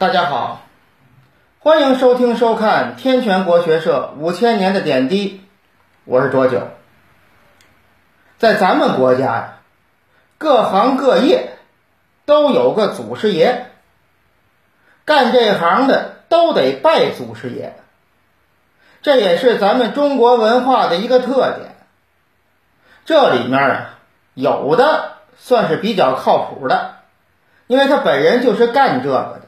大家好，欢迎收听收看天泉国学社五千年的点滴，我是卓九。在咱们国家呀，各行各业都有个祖师爷，干这行的都得拜祖师爷，这也是咱们中国文化的一个特点。这里面啊，有的算是比较靠谱的，因为他本人就是干这个的。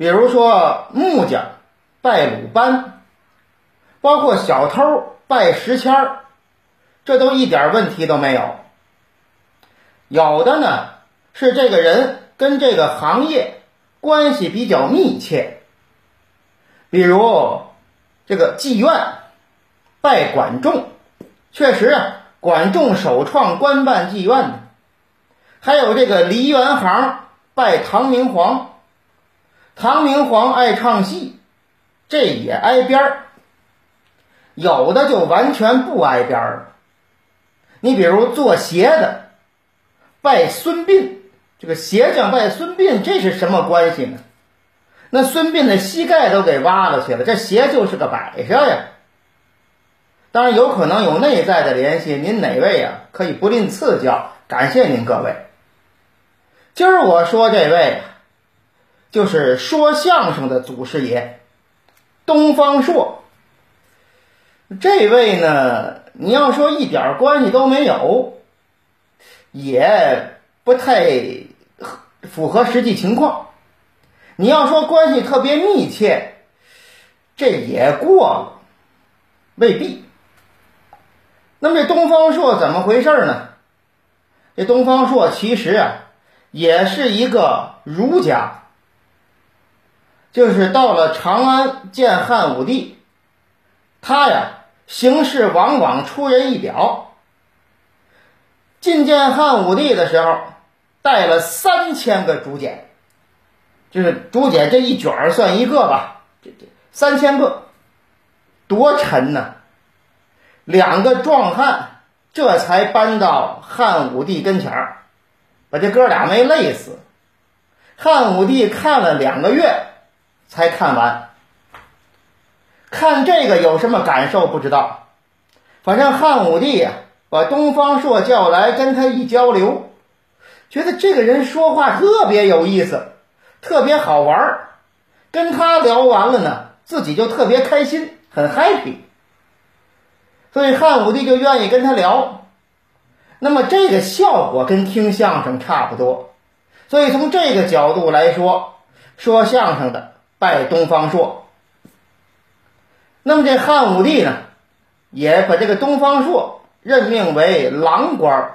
比如说木匠拜鲁班，包括小偷拜石谦儿，这都一点问题都没有。有的呢是这个人跟这个行业关系比较密切，比如这个妓院拜管仲，确实啊，管仲首创官办妓院的。还有这个梨园行拜唐明皇。唐明皇爱唱戏，这也挨边儿；有的就完全不挨边儿了。你比如做鞋的，拜孙膑，这个鞋匠拜孙膑，这是什么关系呢？那孙膑的膝盖都给挖了去了，这鞋就是个摆设呀。当然有可能有内在的联系，您哪位啊？可以不吝赐教，感谢您各位。今儿我说这位。就是说相声的祖师爷，东方朔。这位呢，你要说一点关系都没有，也不太符合实际情况。你要说关系特别密切，这也过了，未必。那么这东方朔怎么回事呢？这东方朔其实啊，也是一个儒家。就是到了长安见汉武帝，他呀行事往往出人意表。觐见汉武帝的时候，带了三千个竹简，就是竹简这一卷算一个吧，这这三千个，多沉呐！两个壮汉这才搬到汉武帝跟前儿，把这哥俩没累死。汉武帝看了两个月。才看完，看这个有什么感受不知道，反正汉武帝呀把东方朔叫来跟他一交流，觉得这个人说话特别有意思，特别好玩儿，跟他聊完了呢，自己就特别开心，很 happy，所以汉武帝就愿意跟他聊。那么这个效果跟听相声差不多，所以从这个角度来说，说相声的。拜东方朔，那么这汉武帝呢，也把这个东方朔任命为郎官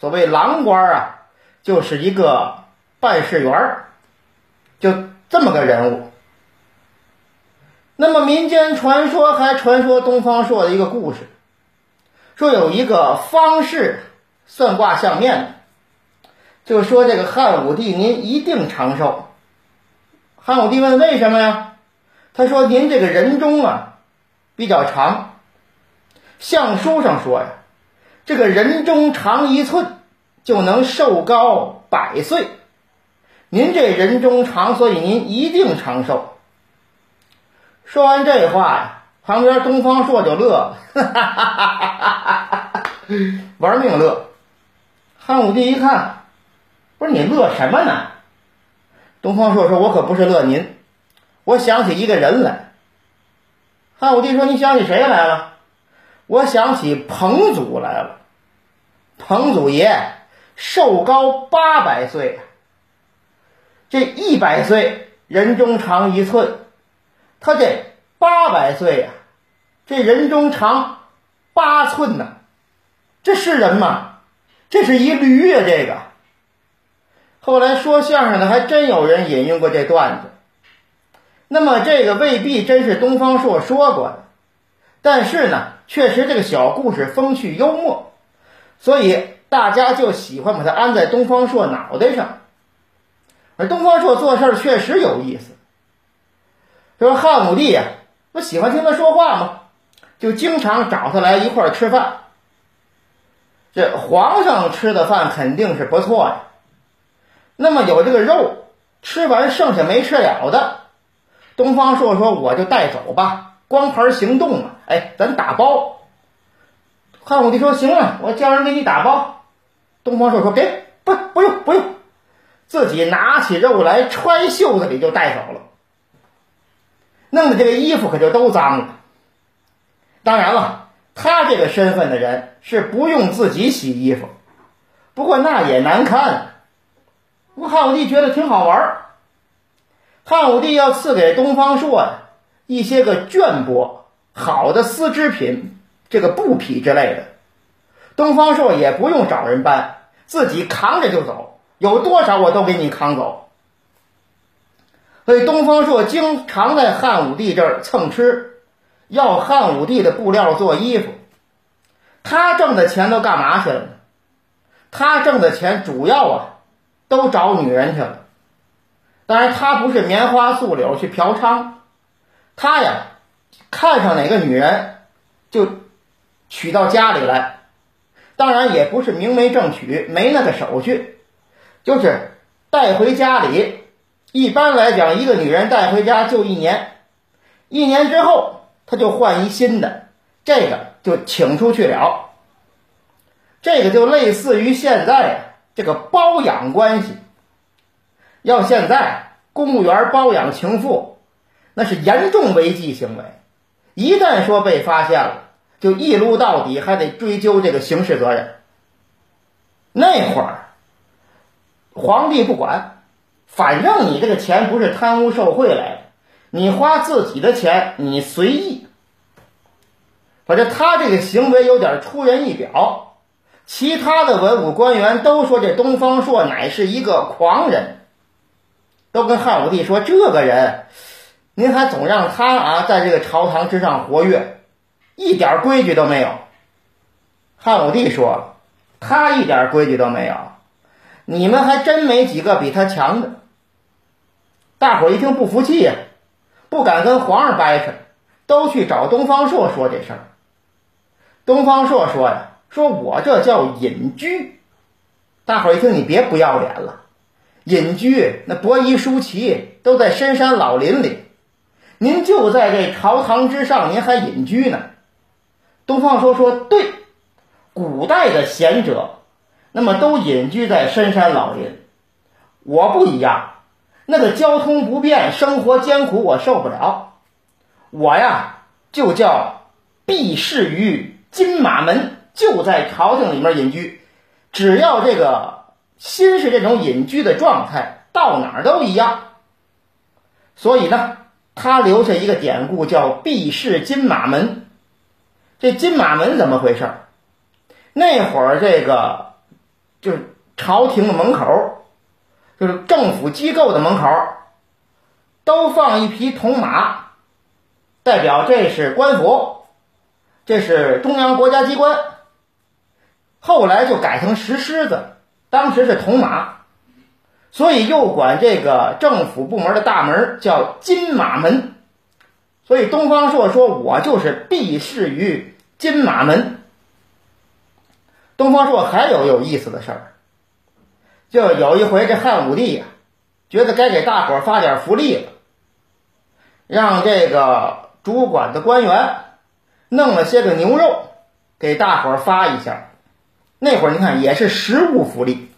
所谓郎官啊，就是一个办事员就这么个人物。那么民间传说还传说东方朔的一个故事，说有一个方士算卦相面，就说这个汉武帝您一定长寿。汉武帝问：“为什么呀？”他说：“您这个人中啊，比较长。相书上说呀，这个人中长一寸，就能寿高百岁。您这人中长，所以您一定长寿。”说完这话呀，旁边东方朔就乐了，哈哈哈哈哈，玩命乐。汉武帝一看，不是你乐什么呢？东方朔说：“我可不是乐您，我想起一个人来。”汉武帝说：“你想起谁来了？”我想起彭祖来了。彭祖爷寿高八百岁，这一百岁人中长一寸，他这八百岁呀，这人中长八寸呢，这是人吗？这是一驴呀，这个。后来说相声的还真有人引用过这段子，那么这个未必真是东方朔说过的，但是呢，确实这个小故事风趣幽默，所以大家就喜欢把它安在东方朔脑袋上。而东方朔做事确实有意思，说汉武帝呀，不喜欢听他说话吗？就经常找他来一块儿吃饭。这皇上吃的饭肯定是不错呀。那么有这个肉，吃完剩下没吃了的，东方朔说：“我就带走吧，光盘行动嘛。”哎，咱打包。汉武帝说：“行啊，我叫人给你打包。”东方朔说：“别，不，不用，不用。”自己拿起肉来揣袖子里就带走了，弄得这个衣服可就都脏了。当然了，他这个身份的人是不用自己洗衣服，不过那也难看。不汉武帝觉得挺好玩儿汉武帝要赐给东方朔呀一些个绢帛、好的丝织品，这个布匹之类的。东方朔也不用找人搬，自己扛着就走。有多少我都给你扛走，所以东方朔经常在汉武帝这儿蹭吃，要汉武帝的布料做衣服。他挣的钱都干嘛去了呢？他挣的钱主要啊，都找女人去了。当然，他不是棉花素柳去嫖娼，他呀，看上哪个女人就娶到家里来。当然，也不是明媒正娶，没那个手续。就是带回家里，一般来讲，一个女人带回家就一年，一年之后他就换一新的，这个就请出去了。这个就类似于现在这个包养关系。要现在公务员包养情妇，那是严重违纪行为，一旦说被发现了，就一撸到底，还得追究这个刑事责任。那会儿。皇帝不管，反正你这个钱不是贪污受贿来的，你花自己的钱你随意。反正他这个行为有点出人意表，其他的文武官员都说这东方朔乃是一个狂人，都跟汉武帝说这个人，您还总让他啊在这个朝堂之上活跃，一点规矩都没有。汉武帝说他一点规矩都没有。你们还真没几个比他强的。大伙一听不服气呀，不敢跟皇上掰扯，都去找东方朔说这事儿。东方朔说呀：“说我这叫隐居。”大伙一听，你别不要脸了。隐居那伯夷叔齐都在深山老林里，您就在这朝堂之上，您还隐居呢？东方说说：“对，古代的贤者。”那么都隐居在深山老林，我不一样，那个交通不便，生活艰苦，我受不了。我呀，就叫避世于金马门，就在朝廷里面隐居。只要这个心是这种隐居的状态，到哪儿都一样。所以呢，他留下一个典故，叫避世金马门。这金马门怎么回事？那会儿这个。就是朝廷的门口，就是政府机构的门口，都放一匹铜马，代表这是官府，这是中央国家机关。后来就改成石狮子，当时是铜马，所以又管这个政府部门的大门叫金马门。所以东方朔说：“我就是避世于金马门。”东方朔还有有意思的事儿，就有一回这汉武帝呀，觉得该给大伙发点福利了，让这个主管的官员弄了些个牛肉给大伙发一下。那会儿你看也是实物福利，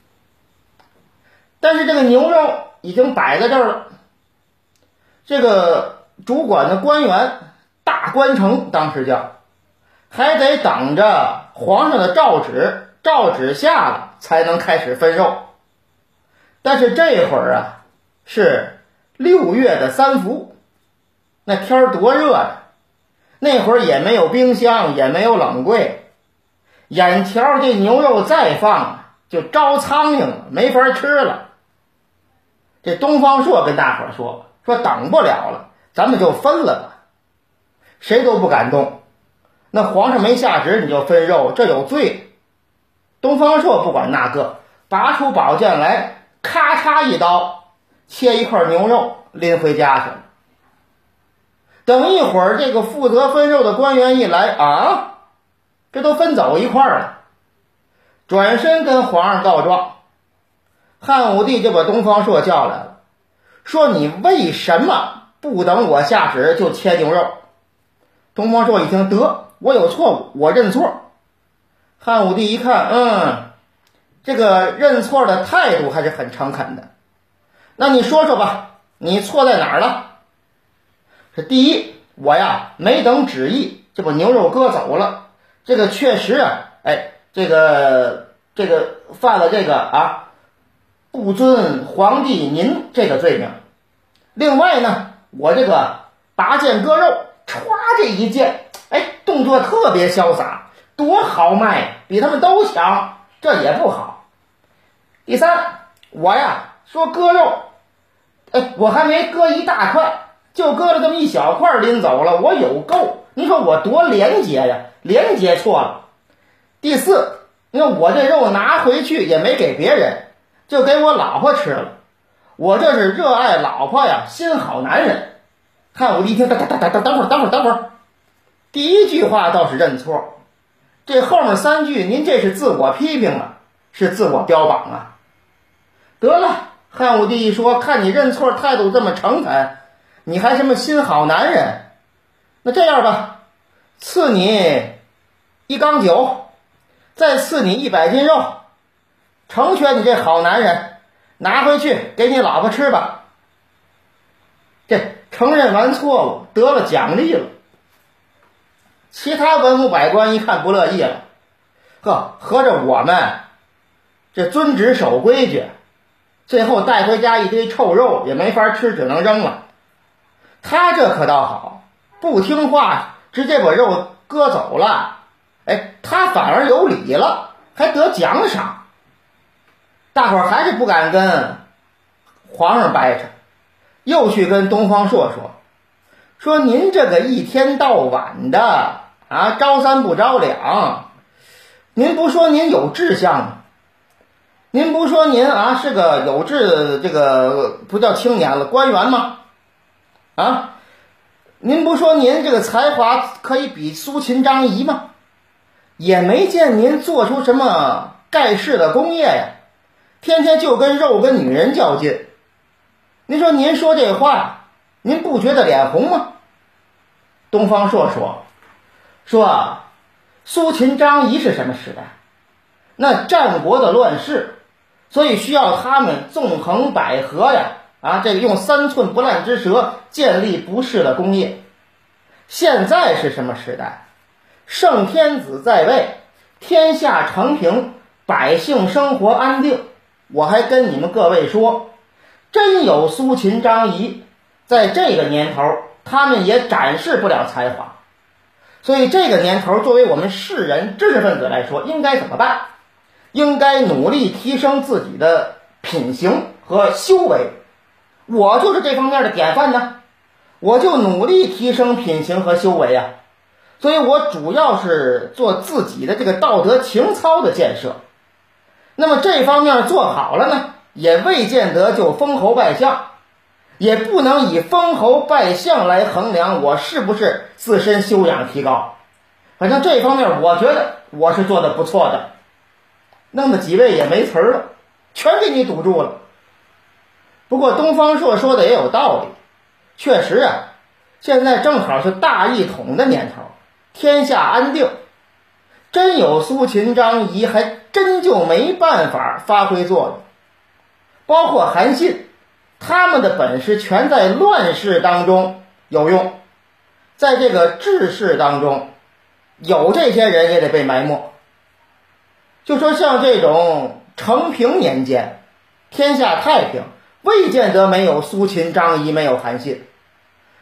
但是这个牛肉已经摆在这儿了，这个主管的官员大官城当时叫，还得等着。皇上的诏旨，诏旨下了才能开始分肉。但是这会儿啊，是六月的三伏，那天儿多热呀！那会儿也没有冰箱，也没有冷柜，眼瞧这牛肉再放就招苍蝇了，没法吃了。这东方朔跟大伙说：“说等不了了，咱们就分了吧。”谁都不敢动。那皇上没下旨，你就分肉，这有罪。东方朔不管那个，拔出宝剑来，咔嚓一刀，切一块牛肉，拎回家去了。等一会儿，这个负责分肉的官员一来啊，这都分走一块了，转身跟皇上告状。汉武帝就把东方朔叫来了，说你为什么不等我下旨就切牛肉？东方朔一听，得，我有错误，我认错。汉武帝一看，嗯，这个认错的态度还是很诚恳的。那你说说吧，你错在哪儿了？是第一，我呀没等旨意就把牛肉割走了，这个确实啊，哎，这个这个犯了这个啊，不尊皇帝您这个罪名。另外呢，我这个拔剑割肉，歘这一剑，哎，动作特别潇洒，多豪迈，比他们都强，这也不好。第三，我呀说割肉，哎，我还没割一大块。就割了这么一小块拎走了，我有够！你说我多廉洁呀，廉洁错了。第四，你看我这肉拿回去也没给别人，就给我老婆吃了。我这是热爱老婆呀，心好男人。汉武帝一听，等等等等等会儿，等会儿，等会儿。第一句话倒是认错，这后面三句您这是自我批评了，是自我标榜啊。得了，汉武帝一说，看你认错态度这么诚恳。你还什么心好男人？那这样吧，赐你一缸酒，再赐你一百斤肉，成全你这好男人，拿回去给你老婆吃吧。这承认完错误，得了奖励了。其他文武百官一看不乐意了，呵，合着我们这遵旨守规矩，最后带回家一堆臭肉也没法吃，只能扔了。他这可倒好，不听话，直接把肉割走了。哎，他反而有理了，还得奖赏。大伙儿还是不敢跟皇上掰扯，又去跟东方朔说：“说您这个一天到晚的啊，招三不着两。您不说您有志向吗？您不说您啊是个有志，这个不叫青年了，官员吗？”啊，您不说您这个才华可以比苏秦张仪吗？也没见您做出什么盖世的功业呀，天天就跟肉跟女人较劲。您说您说这话，您不觉得脸红吗？东方朔说：“说苏秦张仪是什么时代？那战国的乱世，所以需要他们纵横捭阖呀。”啊，这个用三寸不烂之舌建立不世的功业。现在是什么时代？圣天子在位，天下承平，百姓生活安定。我还跟你们各位说，真有苏秦张仪，在这个年头，他们也展示不了才华。所以这个年头，作为我们世人知识分子来说，应该怎么办？应该努力提升自己的品行和修为。我就是这方面的典范呢，我就努力提升品行和修为啊，所以我主要是做自己的这个道德情操的建设。那么这方面做好了呢，也未见得就封侯拜相，也不能以封侯拜相来衡量我是不是自身修养提高。反正这方面我觉得我是做的不错的，那么几位也没词儿了，全给你堵住了。不过东方朔说的也有道理，确实啊，现在正好是大一统的年头，天下安定，真有苏秦张仪，还真就没办法发挥作用。包括韩信，他们的本事全在乱世当中有用，在这个治世当中，有这些人也得被埋没。就说像这种承平年间，天下太平。未见得没有苏秦、张仪，没有韩信，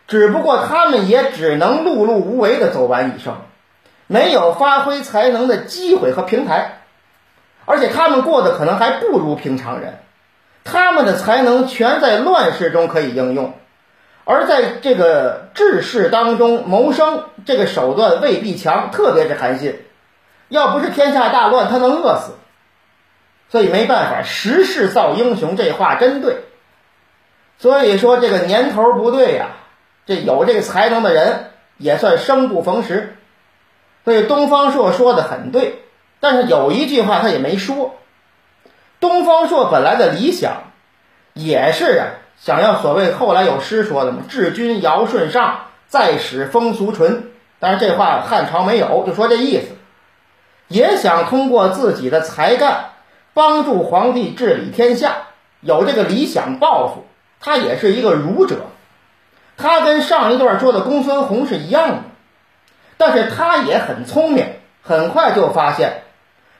只不过他们也只能碌碌无为的走完一生，没有发挥才能的机会和平台，而且他们过得可能还不如平常人，他们的才能全在乱世中可以应用，而在这个治世当中谋生这个手段未必强，特别是韩信，要不是天下大乱，他能饿死，所以没办法，时势造英雄，这话真对。所以说这个年头不对呀，这有这个才能的人也算生不逢时。所以东方朔说的很对，但是有一句话他也没说。东方朔本来的理想也是啊，想要所谓后来有诗说的嘛，“治君尧舜上，再使风俗淳”。但是这话汉朝没有，就说这意思，也想通过自己的才干帮助皇帝治理天下，有这个理想抱负。他也是一个儒者，他跟上一段说的公孙弘是一样的，但是他也很聪明，很快就发现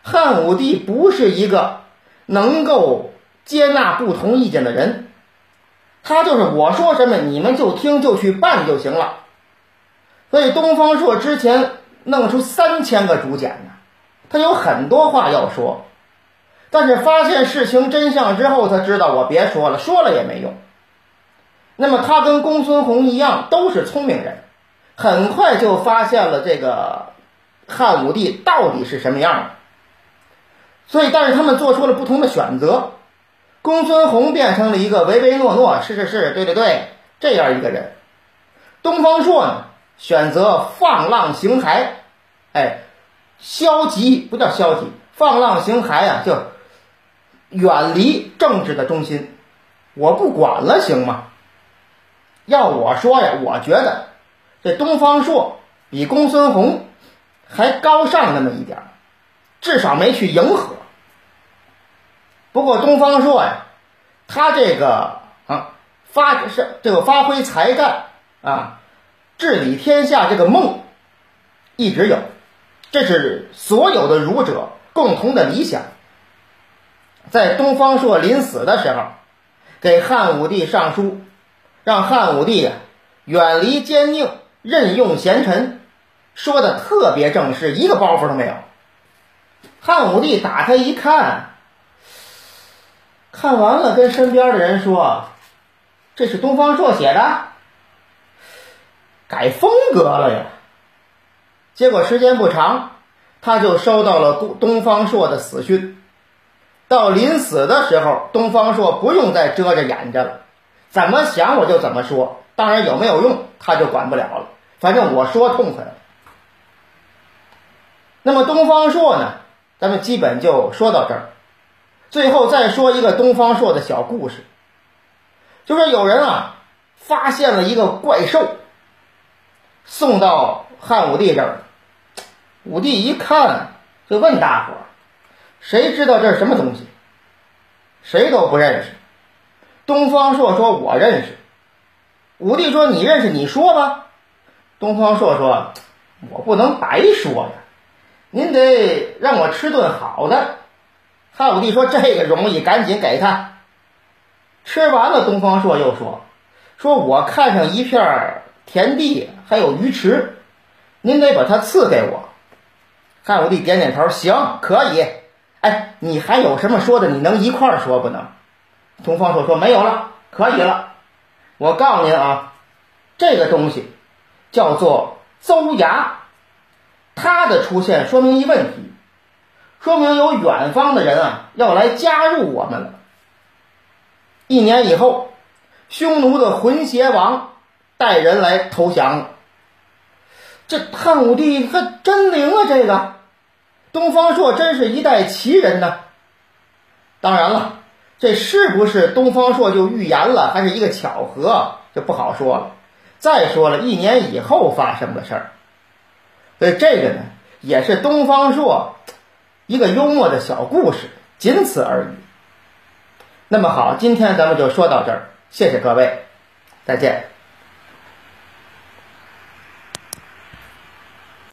汉武帝不是一个能够接纳不同意见的人，他就是我说什么你们就听就去办就行了。所以东方朔之前弄出三千个竹简呢，他有很多话要说，但是发现事情真相之后，他知道我别说了，说了也没用。那么他跟公孙弘一样，都是聪明人，很快就发现了这个汉武帝到底是什么样的。所以，但是他们做出了不同的选择，公孙弘变成了一个唯唯诺诺，是是是，对对对，这样一个人。东方朔呢？选择放浪形骸，哎，消极不叫消极，放浪形骸啊，就远离政治的中心，我不管了，行吗？要我说呀，我觉得这东方朔比公孙弘还高尚那么一点儿，至少没去迎合。不过东方朔呀，他这个啊发是这个发挥才干啊。治理天下这个梦一直有，这是所有的儒者共同的理想。在东方朔临死的时候，给汉武帝上书，让汉武帝远离奸佞，任用贤臣，说的特别正式，一个包袱都没有。汉武帝打开一看，看完了，跟身边的人说：“这是东方朔写的。”改风格了呀！结果时间不长，他就收到了东东方朔的死讯。到临死的时候，东方朔不用再遮着掩着了，怎么想我就怎么说。当然有没有用，他就管不了了。反正我说痛快了。那么东方朔呢？咱们基本就说到这儿。最后再说一个东方朔的小故事，就说有人啊发现了一个怪兽。送到汉武帝这儿，武帝一看，就问大伙儿：“谁知道这是什么东西？”谁都不认识。东方朔说：“我认识。”武帝说：“你认识，你说吧。”东方朔说：“我不能白说呀，您得让我吃顿好的。”汉武帝说：“这个容易，赶紧给他。”吃完了，东方朔又说：“说我看上一片田地。”还有鱼池，您得把它赐给我。汉武帝点点头，行，可以。哎，你还有什么说的？你能一块儿说不能？东方朔说没有了，可以了。我告诉您啊，这个东西叫做邹牙，它的出现说明一问题，说明有远方的人啊要来加入我们了。一年以后，匈奴的浑邪王带人来投降。这汉武帝还真灵啊！这个东方朔真是一代奇人呢。当然了，这是不是东方朔就预言了，还是一个巧合，就不好说了。再说了一年以后发生的事儿，所以这个呢，也是东方朔一个幽默的小故事，仅此而已。那么好，今天咱们就说到这儿，谢谢各位，再见。